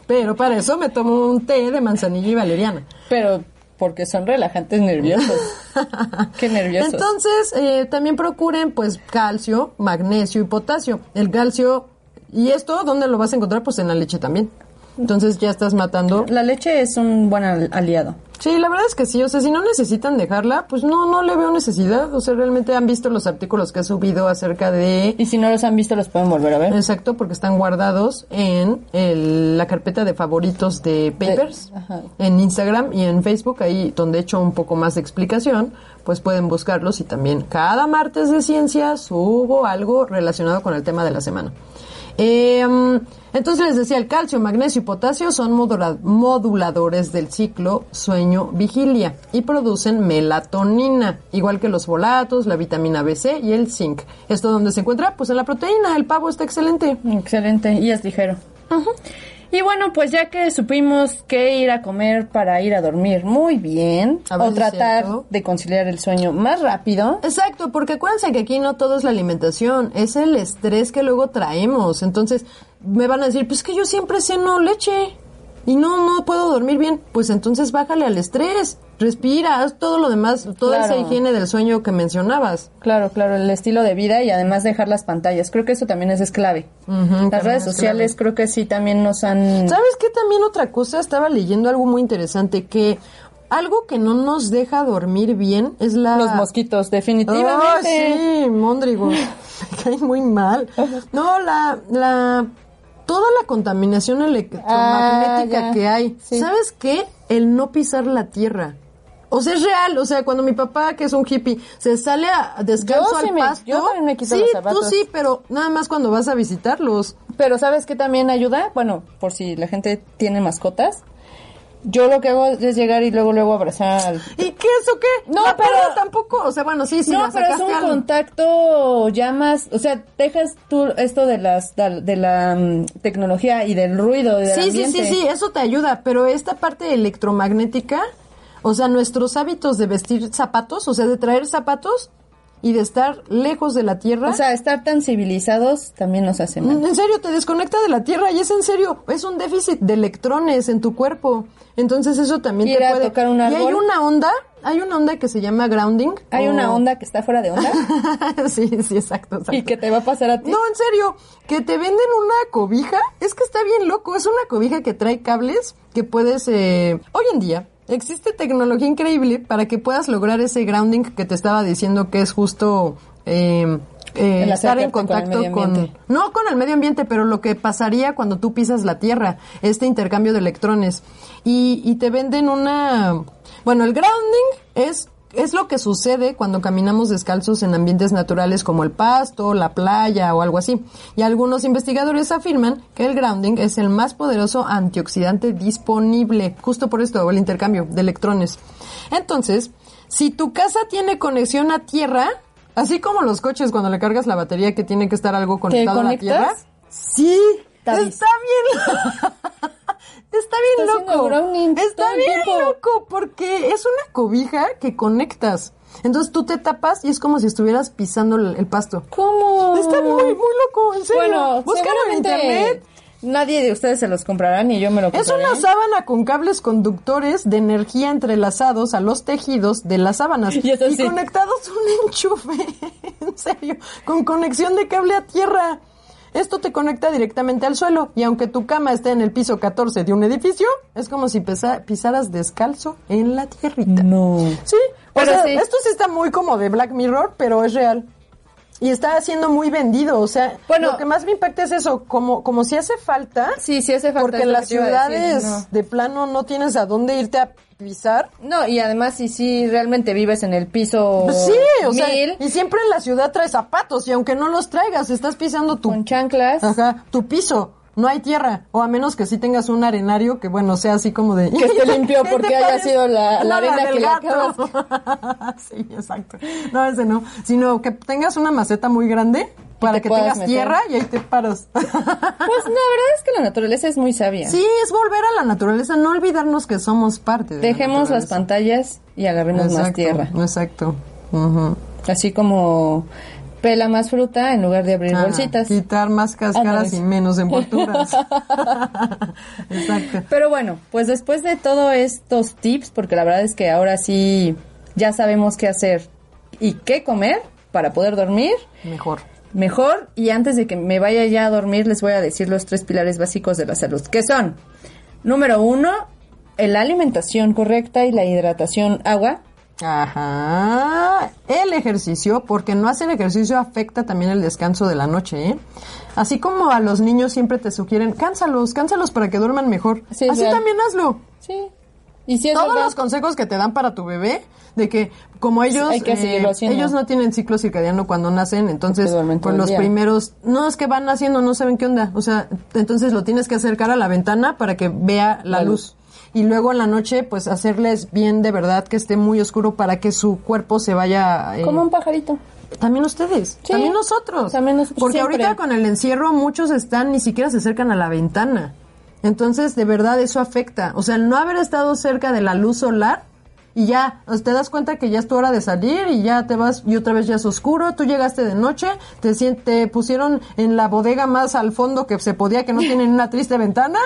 Pero para eso me tomo un té de manzanilla y valeriana. Pero porque son relajantes nerviosos. Qué nerviosos. Entonces, eh, también procuren, pues, calcio, magnesio y potasio. El calcio, ¿y esto dónde lo vas a encontrar? Pues en la leche también. Entonces ya estás matando. La leche es un buen al- aliado. Sí, la verdad es que sí. O sea, si no necesitan dejarla, pues no, no le veo necesidad. O sea, realmente han visto los artículos que he subido acerca de... Y si no los han visto, los pueden volver a ver. Exacto, porque están guardados en el- la carpeta de favoritos de Papers, ajá. en Instagram y en Facebook, ahí donde he hecho un poco más de explicación, pues pueden buscarlos y también cada martes de ciencia subo algo relacionado con el tema de la semana. Eh, entonces les decía, el calcio, magnesio y potasio son modula- moduladores del ciclo sueño-vigilia y producen melatonina, igual que los folatos, la vitamina BC y el zinc. ¿Esto dónde se encuentra? Pues en la proteína, el pavo está excelente. Excelente. Y es ligero. Y bueno, pues ya que supimos qué ir a comer para ir a dormir muy bien, A ver o tratar cierto. de conciliar el sueño más rápido, Exacto, porque acuérdense que aquí no todo es la alimentación, es el estrés que luego traemos. Entonces, me van a decir, pues que yo siempre ceno leche y no, no puedo dormir bien. Pues entonces bájale al estrés, respira, haz todo lo demás, toda Claro. esa higiene del sueño que mencionabas. claro, claro, el estilo de vida y además dejar las pantallas. Creo que eso también es, clave. Las redes es sociales creo que sí también nos han... ¿Sabes qué? También otra cosa, estaba leyendo algo muy interesante, que algo que no nos deja dormir bien es la... Los mosquitos, definitivamente. Ay, sí, Mondrigos. Me caen muy mal. No, la, la, toda la contaminación electromagnética Ah, que hay. Sí. ¿Sabes qué? El no pisar la tierra. O sea, es real. O sea, cuando mi papá, que es un hippie, se sale a descalzo Yo sí al me- pasto. yo también me quito sí, los zapatos. tú sí, pero nada más cuando vas a visitarlos. Pero ¿sabes qué también ayuda? Bueno, por si la gente tiene mascotas. Yo lo que hago es llegar y luego luego abrazar al... ¿Y qué eso qué? No, La pero- tampoco. O sea, bueno, sí, sí, no, pero es un contacto ya más, o sea, dejas tú esto de las de la mm, tecnología y del ruido del Sí, sí, sí, sí, eso te ayuda, pero esta parte electromagnética, o sea, nuestros hábitos de vestir zapatos, o sea, de traer zapatos, y de estar lejos de la Tierra. O sea, estar tan civilizados también nos hace mal. En serio, te desconecta de la Tierra y es en serio, es un déficit de electrones en tu cuerpo. Entonces eso también te puede... tocar un Y hay una onda, hay una onda que se llama grounding. Hay o- una onda que está fuera de onda sí, sí, exacto, exacto. y que te va a pasar a ti. No, en serio, que te venden una cobija, es que está bien loco, es una cobija que trae cables que puedes, eh, hoy en día, existe tecnología increíble para que puedas lograr ese grounding que te estaba diciendo que es justo eh, eh, El estar en con contacto con, no con el medio ambiente, pero lo que pasaría cuando tú pisas la Tierra, este intercambio de electrones. Y, y te venden una... Bueno, el grounding es, es lo que sucede cuando caminamos descalzos en ambientes naturales como el pasto, la playa o algo así. Y algunos investigadores afirman que el grounding es el más poderoso antioxidante disponible, justo por esto, el intercambio de electrones. Entonces, si tu casa tiene conexión a tierra, así como los coches cuando le cargas la batería que tiene que estar algo conectado a la tierra. Sí, está bien. Está bien Está loco. browning Está bien tiempo. loco porque es una cobija que conectas. Entonces tú te tapas y es como si estuvieras pisando el, el pasto. ¿Cómo? Está muy, muy loco, en serio. Bueno, Búscalo en internet. nadie de ustedes se los comprará ni yo me lo Es compraré. una sábana con cables conductores de energía entrelazados a los tejidos de las sábanas Y sí. conectados a un enchufe, en serio, con conexión de cable a tierra. Esto te conecta directamente al suelo y aunque tu cama esté en el piso 14 de un edificio, es como si pesa- pisaras descalzo en la tierrita. No. Sí, o Pero sea, sí. esto sí está muy como de Black Mirror, pero es real. Y está siendo muy vendido, o sea, Bueno. lo que más me impacta es eso, como, como si hace falta, Sí, sí hace falta. porque en las decir, ciudades de plano no tienes a dónde irte a pisar. No. Y además si sí realmente vives en el piso Pues sí, o sea, y siempre en la ciudad traes zapatos y aunque no los traigas, estás pisando tu, con chanclas, ajá, tu piso. No hay tierra, o a menos que sí tengas un arenario que, bueno, sea así como de... Que esté limpio ¿Qué porque haya sido la- la arena del que le gato. sí, exacto. No, ese no. Sino que tengas una maceta muy grande para te que tengas meter. tierra y ahí te paras. Pues la verdad es que la naturaleza es muy sabia. sí, es volver a la naturaleza, no olvidarnos que somos parte de la Dejemos las pantallas y agarremos más Exacto, tierra. Exacto. Ujú. Así como pela más fruta en lugar de abrir Ah, bolsitas. Quitar más cáscaras y menos envolturas. Exacto. Pero bueno, pues después de todos estos tips, porque la verdad es que ahora sí ya sabemos qué hacer y qué comer para poder dormir Mejor. mejor. Y antes de que me vaya ya a dormir, les voy a decir los tres pilares básicos de la salud, que son, número uno, la alimentación correcta y la hidratación agua. Ajá. El ejercicio, porque no hacer ejercicio afecta también el descanso de la noche, ¿eh? Así como a los niños siempre te sugieren, cánsalos, cánsalos para que duerman mejor. Sí, Así real. también hazlo. Sí. Y si es Todos verdad, los consejos que te dan para tu bebé, de que como ellos Hay que eh, ellos no tienen ciclo circadiano cuando nacen, entonces todo pues los día. primeros no es que van naciendo, no saben qué onda, o sea, entonces lo tienes que acercar a la ventana para que vea la, La luz. Y luego en la noche, pues hacerles bien de verdad que esté muy oscuro para que su cuerpo se vaya. eh, como un pajarito. También ustedes, Sí, también nosotros. también nosotros, Porque siempre. ahorita con el encierro muchos están, ni siquiera se acercan a la ventana. Entonces, de verdad, eso afecta. O sea, el no haber estado cerca de la luz solar y ya, te das cuenta que ya es tu hora de salir y ya te vas y otra vez ya es oscuro, tú llegaste de noche, te, te pusieron en la bodega más al fondo que se podía, que no tienen una triste ventana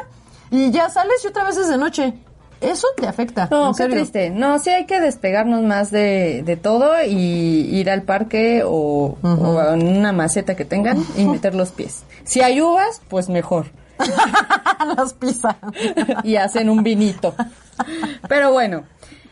y ya sales y otra vez es de noche. Eso te afecta. No, en qué serio. triste. No, sí hay que despegarnos más de, de todo y ir al parque o, o a una maceta que tengan y meter los pies. Si hay uvas, pues mejor. Las pizzas. y hacen un vinito. Pero bueno,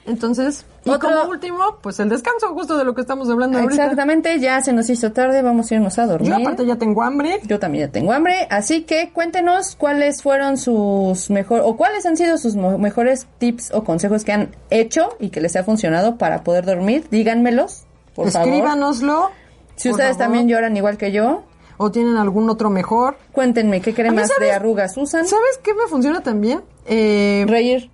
Entonces, y Otro- como último, pues el descanso, justo de lo que estamos hablando ahorita. exactamente, ya se nos hizo tarde, vamos a irnos a dormir. Yo aparte ya tengo hambre. Yo también ya tengo hambre, así que cuéntenos cuáles fueron sus mejor o cuáles han sido sus mejores tips o consejos que han hecho y que les ha funcionado para poder dormir. Díganmelos, por favor. Escríbanoslo. Si ustedes favor. también lloran igual que yo, O tienen algún otro mejor. cuéntenme qué cremas ¿sabes? de arrugas usan. ¿Sabes qué me funciona también? Eh, Reír.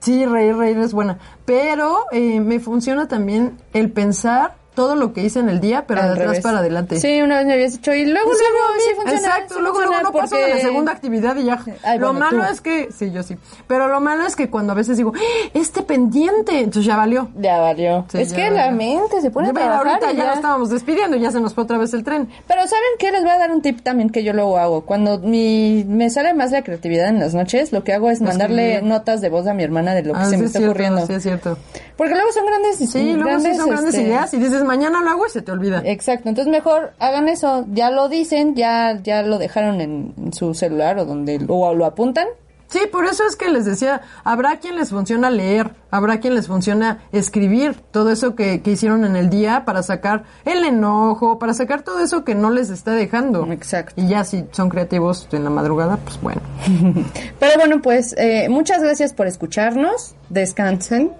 Sí, reír, reír es buena. Pero eh, me funciona también el pensar todo lo que hice en el día, pero Al de atrás revés. para adelante. Sí, una vez me habías dicho. Y luego, Sí, luego, sí funciona. Exacto, sí luego, funciona luego no paso de la porque- segunda actividad y ya. Ay, lo bueno, malo tú. es que, sí, yo sí. Pero lo malo es que cuando a veces digo, "¡Ah! este pendiente, entonces ya valió. Ya valió. Sí, es ya que valió. la mente se pone a Ya, pero trabajar ahorita y ya ya- lo estábamos despidiendo, ya se nos fue otra vez el tren. Pero ¿saben qué? Les voy a dar un tip también que yo luego hago. Cuando mi, me sale más la creatividad en las noches, lo que hago es mandarle Escribir. notas de voz a mi hermana de lo que Ah, se me es está cierto, ocurriendo. Sí, es cierto. Porque luego son grandes Sí, luego sí son grandes este, ideas y dices, mañana lo hago y se te olvida. Exacto, entonces mejor hagan eso, ya lo dicen, ya ya lo dejaron en, en su celular o donde o lo apuntan. Sí, por eso es que les decía, habrá quien les funciona leer, habrá quien les funciona escribir todo eso que, que hicieron en el día para sacar el enojo, para sacar todo eso que no les está dejando. Exacto. Y ya si son creativos en la madrugada, pues bueno. Pero bueno, pues eh, muchas gracias por escucharnos, descansen,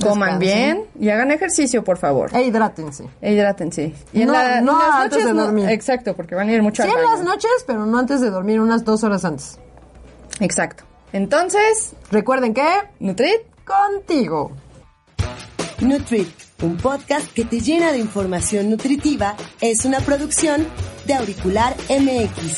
coman bien y hagan ejercicio, por favor. E hidrátense. E hidrátense. Y en, No, la- en no las antes noches de no- dormir. exacto, porque van a ir mucho Sí al en baño. las noches, pero no antes de dormir, unas dos horas antes. Exacto. Entonces, Recuerden que Nutrit, contigo. Nutrit, un podcast que te llena de información nutritiva, es una producción de Auricular MX.